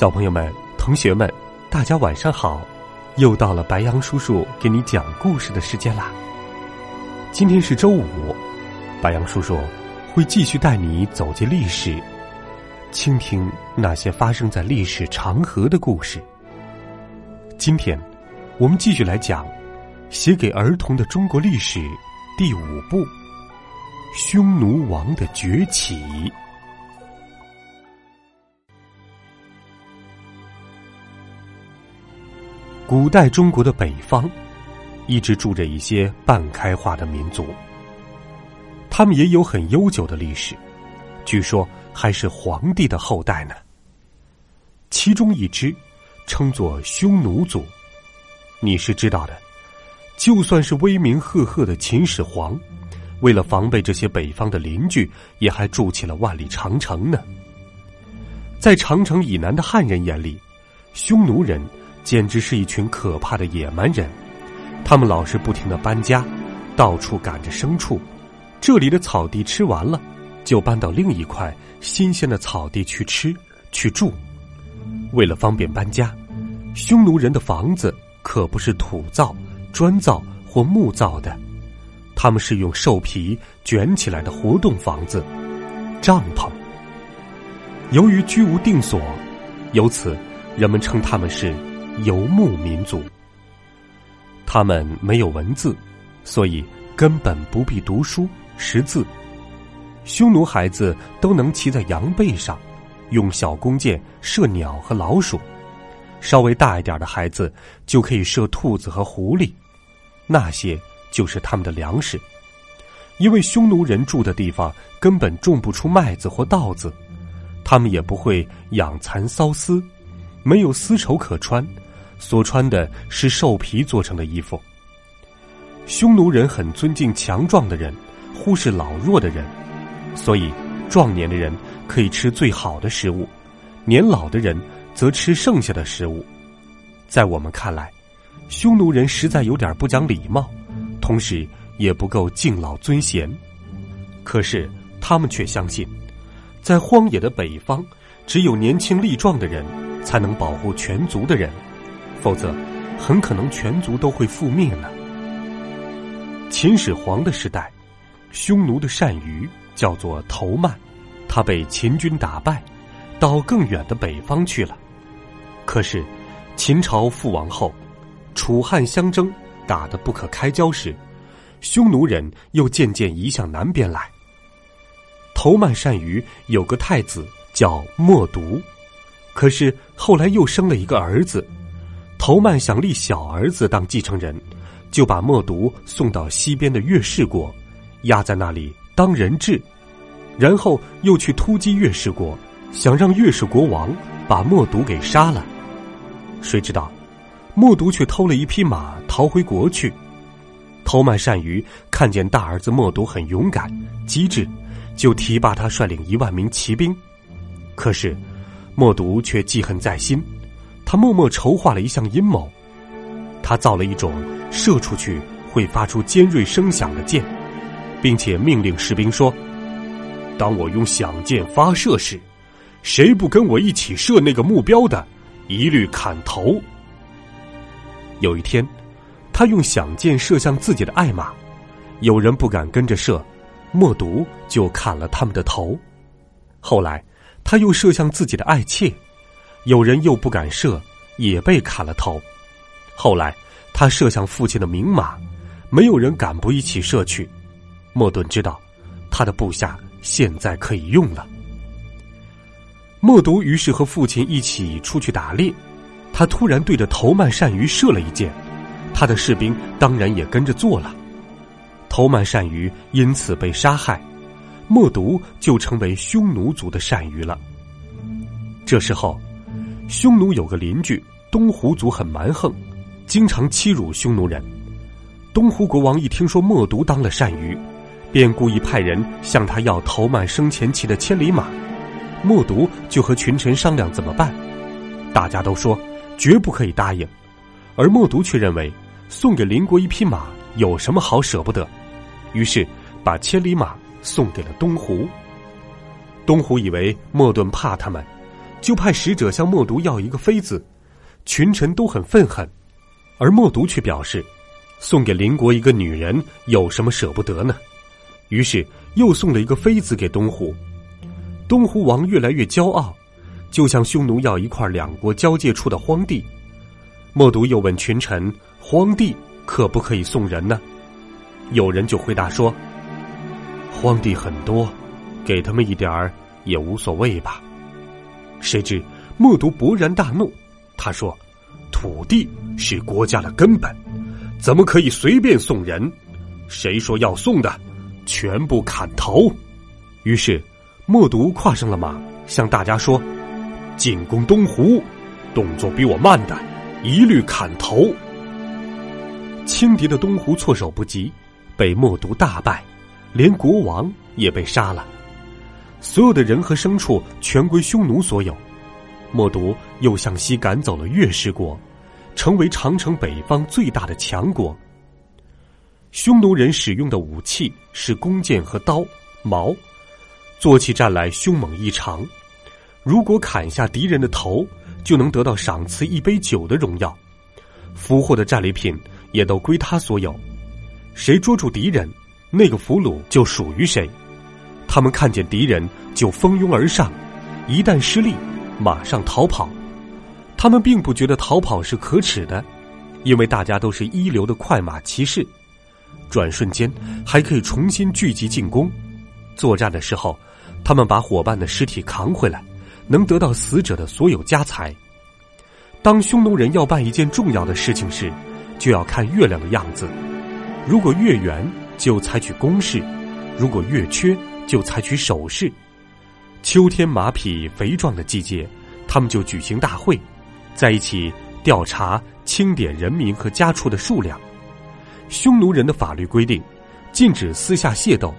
小朋友们、同学们，大家晚上好！又到了白羊叔叔给你讲故事的时间啦。今天是周五，白羊叔叔会继续带你走进历史，倾听那些发生在历史长河的故事。今天，我们继续来讲写给儿童的中国历史第五部《匈奴王的崛起》。古代中国的北方，一直住着一些半开化的民族。他们也有很悠久的历史，据说还是皇帝的后代呢。其中一支称作匈奴族，你是知道的。就算是威名赫赫的秦始皇，为了防备这些北方的邻居，也还筑起了万里长城呢。在长城以南的汉人眼里，匈奴人。简直是一群可怕的野蛮人，他们老是不停的搬家，到处赶着牲畜。这里的草地吃完了，就搬到另一块新鲜的草地去吃去住。为了方便搬家，匈奴人的房子可不是土造、砖造或木造的，他们是用兽皮卷起来的活动房子——帐篷。由于居无定所，由此人们称他们是。游牧民族，他们没有文字，所以根本不必读书识字。匈奴孩子都能骑在羊背上，用小弓箭射鸟和老鼠；稍微大一点的孩子就可以射兔子和狐狸，那些就是他们的粮食。因为匈奴人住的地方根本种不出麦子或稻子，他们也不会养蚕缫丝，没有丝绸可穿。所穿的是兽皮做成的衣服。匈奴人很尊敬强壮的人，忽视老弱的人，所以壮年的人可以吃最好的食物，年老的人则吃剩下的食物。在我们看来，匈奴人实在有点不讲礼貌，同时也不够敬老尊贤。可是他们却相信，在荒野的北方，只有年轻力壮的人才能保护全族的人。否则，很可能全族都会覆灭呢。秦始皇的时代，匈奴的单于叫做头曼，他被秦军打败，到更远的北方去了。可是，秦朝覆亡后，楚汉相争打得不可开交时，匈奴人又渐渐移向南边来。头曼单于有个太子叫默毒，可是后来又生了一个儿子。头曼想立小儿子当继承人，就把默毒送到西边的月氏国，压在那里当人质，然后又去突击月氏国，想让月氏国王把默毒给杀了。谁知道，默毒却偷了一匹马逃回国去。头曼善于看见大儿子默毒很勇敢机智，就提拔他率领一万名骑兵。可是，默毒却记恨在心。他默默筹划了一项阴谋，他造了一种射出去会发出尖锐声响的箭，并且命令士兵说：“当我用响箭发射时，谁不跟我一起射那个目标的，一律砍头。”有一天，他用响箭射向自己的爱马，有人不敢跟着射，默毒就砍了他们的头。后来，他又射向自己的爱妾。有人又不敢射，也被砍了头。后来，他射向父亲的名马，没有人敢不一起射去。莫顿知道，他的部下现在可以用了。默毒于是和父亲一起出去打猎，他突然对着头曼单于射了一箭，他的士兵当然也跟着做了。头曼单于因此被杀害，默读就成为匈奴族的单于了。这时候，匈奴有个邻居东胡族很蛮横，经常欺辱匈奴人。东胡国王一听说默读当了单于，便故意派人向他要头曼生前骑的千里马。默读就和群臣商量怎么办，大家都说绝不可以答应，而默读却认为送给邻国一匹马有什么好舍不得，于是把千里马送给了东胡。东胡以为莫顿怕他们，就派使者向默读要一个妃子，群臣都很愤恨，而默读却表示送给邻国一个女人有什么舍不得呢？于是又送了一个妃子给东胡。东胡王越来越骄傲，就向匈奴要一块两国交界处的荒地。默读又问群臣：“荒地可不可以送人呢？”有人就回答说：“荒地很多，给他们一点儿也无所谓吧。”谁知默读勃然大怒，他说：“土地是国家的根本，怎么可以随便送人？谁说要送的，全部砍头！”于是。默读跨上了马，向大家说：“进攻东湖，动作比我慢的，一律砍头。”轻敌的东湖措手不及，被默读大败，连国王也被杀了。所有的人和牲畜全归匈奴所有。默读又向西赶走了月氏国，成为长城北方最大的强国。匈奴人使用的武器是弓箭和刀、矛。做起战来凶猛异常，如果砍下敌人的头，就能得到赏赐一杯酒的荣耀。俘获的战利品也都归他所有，谁捉住敌人，那个俘虏就属于谁。他们看见敌人就蜂拥而上，一旦失利，马上逃跑。他们并不觉得逃跑是可耻的，因为大家都是一流的快马骑士，转瞬间还可以重新聚集进攻。作战的时候。他们把伙伴的尸体扛回来，能得到死者的所有家财。当匈奴人要办一件重要的事情时，就要看月亮的样子。如果月圆，就采取攻势；如果月缺，就采取守势。秋天马匹肥壮的季节，他们就举行大会，在一起调查清点人民和家畜的数量。匈奴人的法律规定，禁止私下械斗。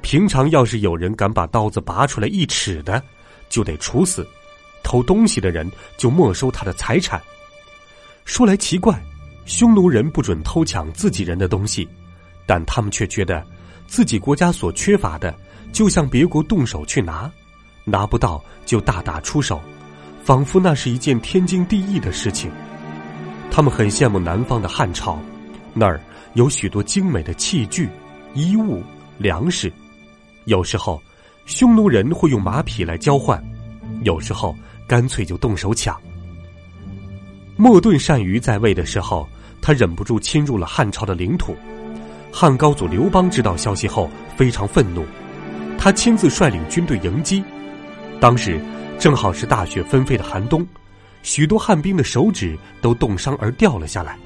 平常要是有人敢把刀子拔出来一尺的，就得处死；偷东西的人就没收他的财产。说来奇怪，匈奴人不准偷抢自己人的东西，但他们却觉得自己国家所缺乏的，就向别国动手去拿，拿不到就大打出手，仿佛那是一件天经地义的事情。他们很羡慕南方的汉朝，那儿有许多精美的器具、衣物、粮食。有时候，匈奴人会用马匹来交换；有时候，干脆就动手抢。莫顿单于在位的时候，他忍不住侵入了汉朝的领土。汉高祖刘邦知道消息后非常愤怒，他亲自率领军队迎击。当时正好是大雪纷飞的寒冬，许多汉兵的手指都冻伤而掉了下来。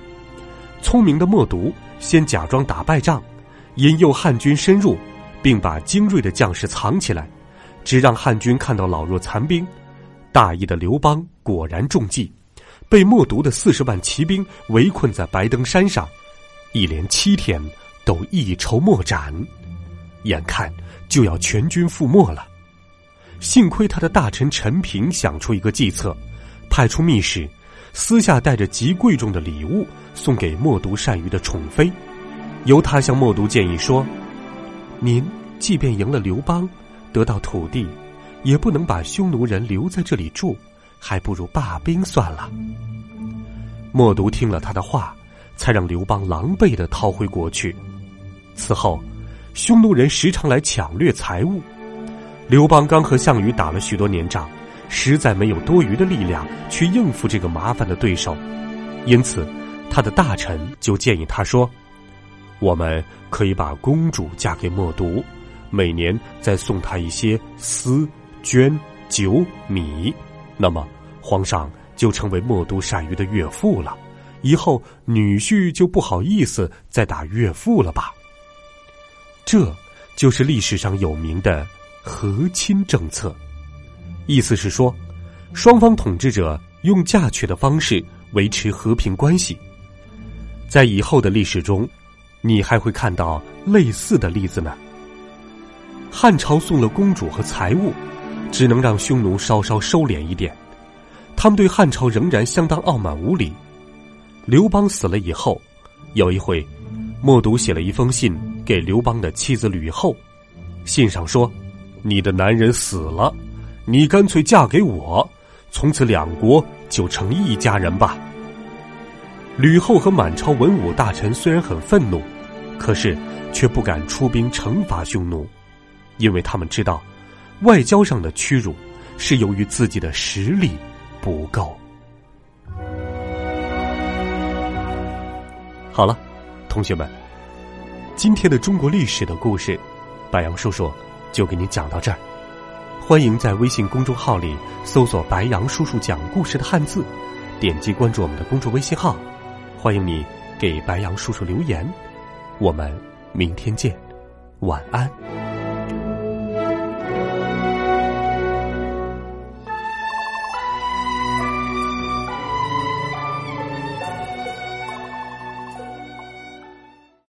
聪明的默读先假装打败仗，引诱汉军深入。并把精锐的将士藏起来，只让汉军看到老弱残兵。大意的刘邦果然中计，被默读的四十万骑兵围困在白登山上，一连七天都一筹莫展，眼看就要全军覆没了。幸亏他的大臣陈平想出一个计策，派出密使，私下带着极贵重的礼物送给默读善于的宠妃，由他向默读建议说。您即便赢了刘邦，得到土地，也不能把匈奴人留在这里住，还不如罢兵算了。默读听了他的话，才让刘邦狼狈的逃回国去。此后，匈奴人时常来抢掠财物。刘邦刚和项羽打了许多年仗，实在没有多余的力量去应付这个麻烦的对手，因此，他的大臣就建议他说。我们可以把公主嫁给默读，每年再送她一些丝、绢、酒、米，那么皇上就成为默读单于的岳父了。以后女婿就不好意思再打岳父了吧？这，就是历史上有名的和亲政策，意思是说，双方统治者用嫁娶的方式维持和平关系。在以后的历史中，你还会看到类似的例子呢。汉朝送了公主和财物，只能让匈奴稍稍收敛一点。他们对汉朝仍然相当傲慢无礼。刘邦死了以后，有一回，默读写了一封信给刘邦的妻子吕后，信上说：“你的男人死了，你干脆嫁给我，从此两国就成一家人吧。”吕后和满朝文武大臣虽然很愤怒，可是却不敢出兵惩罚匈奴。因为他们知道，外交上的屈辱是由于自己的实力不够。好了，同学们，今天的中国历史的故事，白杨叔叔就给你讲到这儿。欢迎在微信公众号里搜索“白杨叔叔讲故事”的汉字，点击关注我们的公众微信号。欢迎你给白杨叔叔留言。我们明天见，晚安。